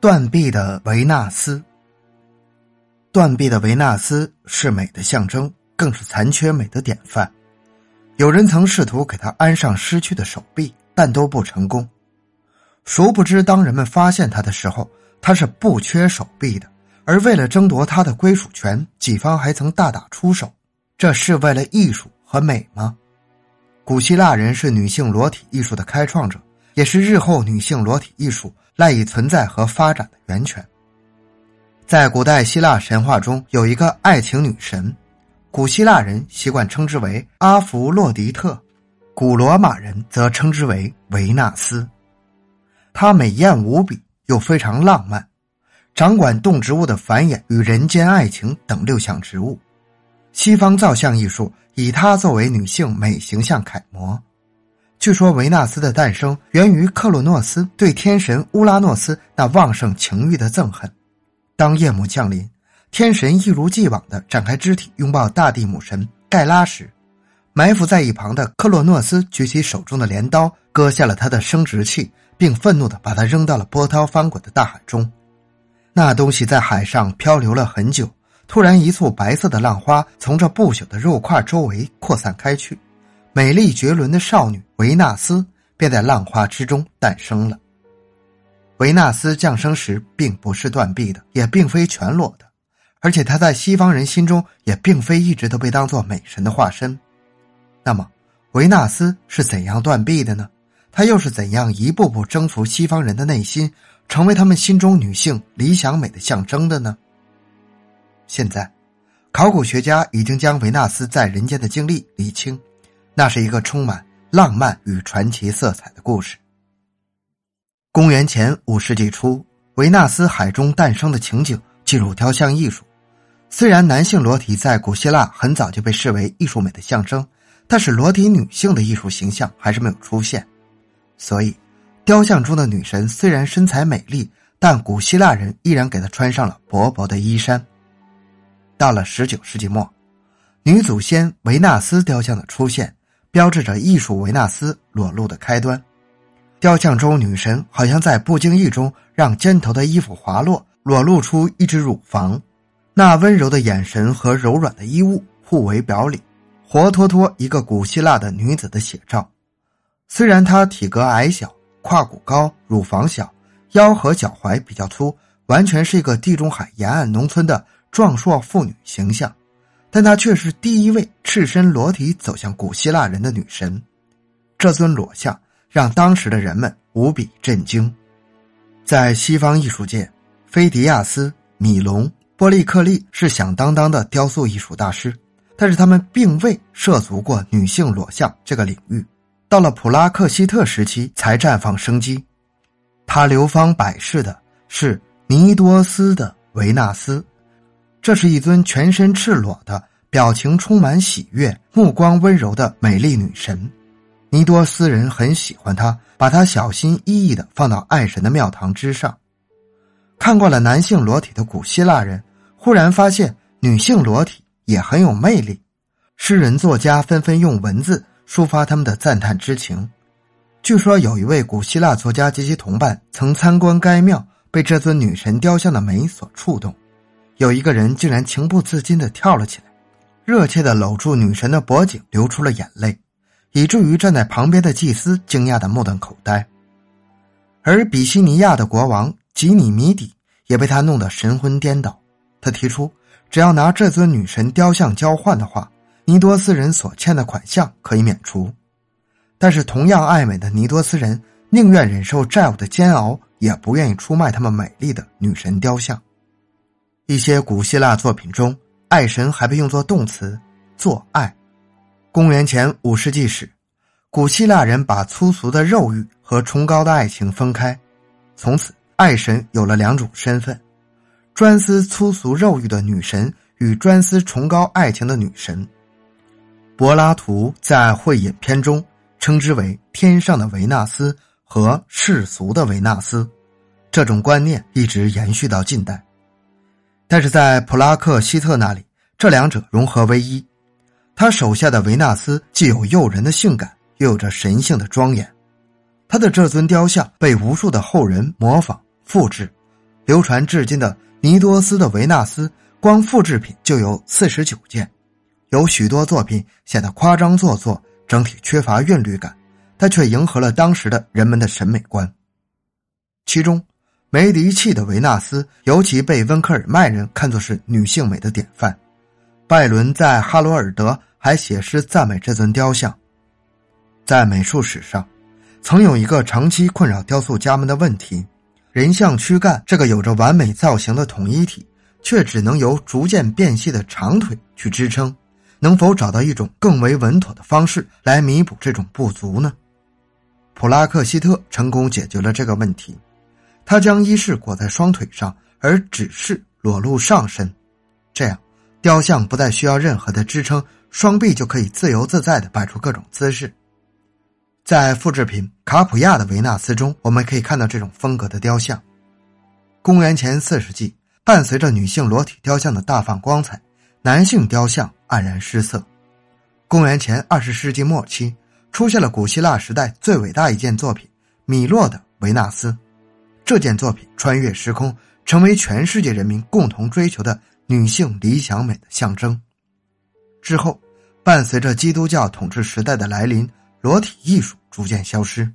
断臂的维纳斯，断臂的维纳斯是美的象征，更是残缺美的典范。有人曾试图给他安上失去的手臂，但都不成功。殊不知，当人们发现他的时候，他是不缺手臂的。而为了争夺他的归属权，己方还曾大打出手。这是为了艺术和美吗？古希腊人是女性裸体艺术的开创者，也是日后女性裸体艺术。赖以存在和发展的源泉。在古代希腊神话中，有一个爱情女神，古希腊人习惯称之为阿弗洛狄特，古罗马人则称之为维纳斯。她美艳无比，又非常浪漫，掌管动植物的繁衍与人间爱情等六项职务。西方造像艺术以她作为女性美形象楷模。据说维纳斯的诞生源于克洛诺斯对天神乌拉诺斯那旺盛情欲的憎恨。当夜幕降临，天神一如既往地展开肢体拥抱大地母神盖拉时，埋伏在一旁的克洛诺斯举起手中的镰刀，割下了他的生殖器，并愤怒地把他扔到了波涛翻滚的大海中。那东西在海上漂流了很久，突然一簇白色的浪花从这不朽的肉块周围扩散开去。美丽绝伦的少女维纳斯便在浪花之中诞生了。维纳斯降生时并不是断臂的，也并非全裸的，而且她在西方人心中也并非一直都被当做美神的化身。那么，维纳斯是怎样断臂的呢？她又是怎样一步步征服西方人的内心，成为他们心中女性理想美的象征的呢？现在，考古学家已经将维纳斯在人间的经历理清。那是一个充满浪漫与传奇色彩的故事。公元前五世纪初，维纳斯海中诞生的情景进入雕像艺术。虽然男性裸体在古希腊很早就被视为艺术美的象征，但是裸体女性的艺术形象还是没有出现。所以，雕像中的女神虽然身材美丽，但古希腊人依然给她穿上了薄薄的衣衫。到了十九世纪末，女祖先维纳斯雕像的出现。标志着艺术维纳斯裸露的开端。雕像中女神好像在不经意中让肩头的衣服滑落，裸露出一只乳房。那温柔的眼神和柔软的衣物互为表里，活脱脱一个古希腊的女子的写照。虽然她体格矮小、胯骨高、乳房小、腰和脚踝比较粗，完全是一个地中海沿岸农村的壮硕妇女形象。但她却是第一位赤身裸体走向古希腊人的女神，这尊裸像让当时的人们无比震惊。在西方艺术界，菲迪亚斯、米隆、波利克利是响当当的雕塑艺术大师，但是他们并未涉足过女性裸像这个领域。到了普拉克希特时期才绽放生机。他流芳百世的是尼多斯的维纳斯。这是一尊全身赤裸的、表情充满喜悦、目光温柔的美丽女神。尼多斯人很喜欢她，把她小心翼翼的放到爱神的庙堂之上。看惯了男性裸体的古希腊人，忽然发现女性裸体也很有魅力。诗人、作家纷纷用文字抒发他们的赞叹之情。据说有一位古希腊作家及其同伴曾参观该庙，被这尊女神雕像的美所触动。有一个人竟然情不自禁的跳了起来，热切的搂住女神的脖颈，流出了眼泪，以至于站在旁边的祭司惊讶的目瞪口呆。而比西尼亚的国王吉尼米底也被他弄得神魂颠倒。他提出，只要拿这尊女神雕像交换的话，尼多斯人所欠的款项可以免除。但是，同样爱美的尼多斯人宁愿忍受债务的煎熬，也不愿意出卖他们美丽的女神雕像。一些古希腊作品中，爱神还被用作动词“做爱”。公元前五世纪时，古希腊人把粗俗的肉欲和崇高的爱情分开，从此爱神有了两种身份：专司粗俗肉欲的女神与专司崇高爱情的女神。柏拉图在《会饮篇》中称之为“天上的维纳斯”和“世俗的维纳斯”，这种观念一直延续到近代。但是在普拉克希特那里，这两者融合为一。他手下的维纳斯既有诱人的性感，又有着神性的庄严。他的这尊雕像被无数的后人模仿复制，流传至今的尼多斯的维纳斯，光复制品就有四十九件，有许多作品显得夸张做作，整体缺乏韵律感，但却迎合了当时的人们的审美观。其中，梅迪契的维纳斯尤其被温克尔曼人看作是女性美的典范。拜伦在哈罗尔德还写诗赞美这尊雕像。在美术史上，曾有一个长期困扰雕塑家们的问题：人像躯干这个有着完美造型的统一体，却只能由逐渐变细的长腿去支撑，能否找到一种更为稳妥的方式来弥补这种不足呢？普拉克希特成功解决了这个问题。他将衣饰裹在双腿上，而只是裸露上身，这样雕像不再需要任何的支撑，双臂就可以自由自在的摆出各种姿势。在复制品卡普亚的维纳斯中，我们可以看到这种风格的雕像。公元前四世纪，伴随着女性裸体雕像的大放光彩，男性雕像黯然失色。公元前二十世纪末期，出现了古希腊时代最伟大一件作品——米洛的维纳斯。这件作品穿越时空，成为全世界人民共同追求的女性理想美的象征。之后，伴随着基督教统治时代的来临，裸体艺术逐渐消失。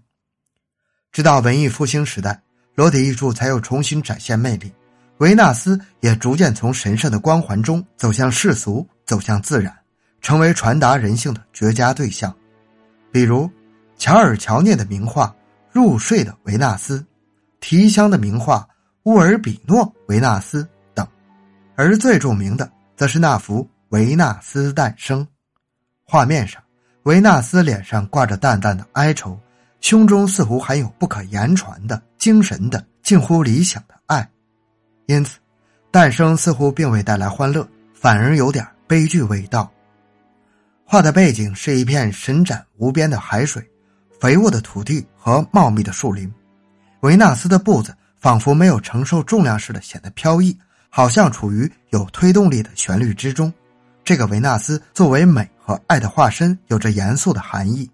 直到文艺复兴时代，裸体艺术才又重新展现魅力，维纳斯也逐渐从神圣的光环中走向世俗，走向自然，成为传达人性的绝佳对象。比如，乔尔乔涅的名画《入睡的维纳斯》。提香的名画《乌尔比诺维纳斯》等，而最著名的则是那幅《维纳斯诞生》。画面上，维纳斯脸上挂着淡淡的哀愁，胸中似乎含有不可言传的精神的、近乎理想的爱。因此，诞生似乎并未带来欢乐，反而有点悲剧味道。画的背景是一片神展无边的海水、肥沃的土地和茂密的树林。维纳斯的步子仿佛没有承受重量似的，显得飘逸，好像处于有推动力的旋律之中。这个维纳斯作为美和爱的化身，有着严肃的含义。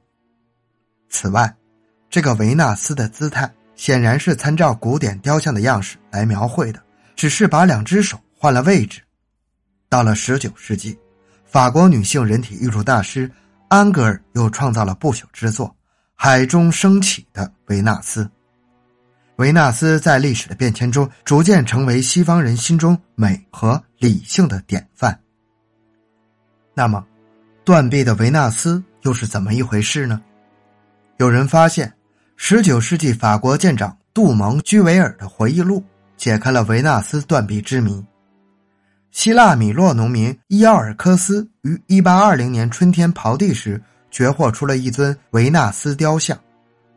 此外，这个维纳斯的姿态显然是参照古典雕像的样式来描绘的，只是把两只手换了位置。到了十九世纪，法国女性人体艺术大师安格尔又创造了不朽之作《海中升起的维纳斯》。维纳斯在历史的变迁中，逐渐成为西方人心中美和理性的典范。那么，断臂的维纳斯又是怎么一回事呢？有人发现，十九世纪法国舰长杜蒙居维尔的回忆录解开了维纳斯断臂之谜。希腊米洛农民伊奥尔科斯于一八二零年春天刨地时，掘获出了一尊维纳斯雕像。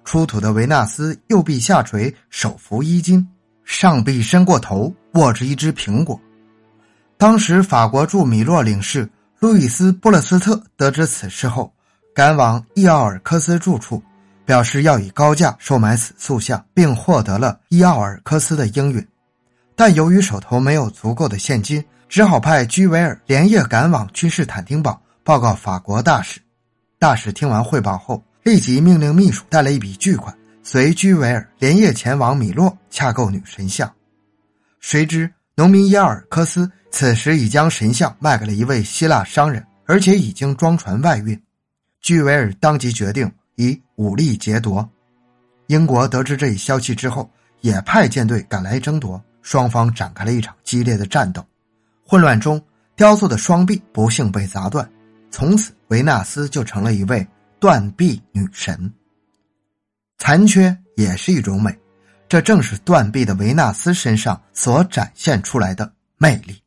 出土的维纳斯右臂下垂，手扶衣襟，上臂伸过头，握着一只苹果。当时法国驻米洛领事路易斯·布勒斯特得知此事后，赶往伊奥尔科斯住处，表示要以高价收买此塑像，并获得了伊奥尔科斯的应允。但由于手头没有足够的现金，只好派居维尔连夜赶往君士坦丁堡报告法国大使。大使听完汇报后。立即命令秘书带了一笔巨款，随居维尔连夜前往米洛洽购女神像。谁知农民耶尔科斯此时已将神像卖给了一位希腊商人，而且已经装船外运。居维尔当即决定以武力劫夺。英国得知这一消息之后，也派舰队赶来争夺，双方展开了一场激烈的战斗。混乱中，雕塑的双臂不幸被砸断，从此维纳斯就成了一位。断臂女神，残缺也是一种美，这正是断臂的维纳斯身上所展现出来的魅力。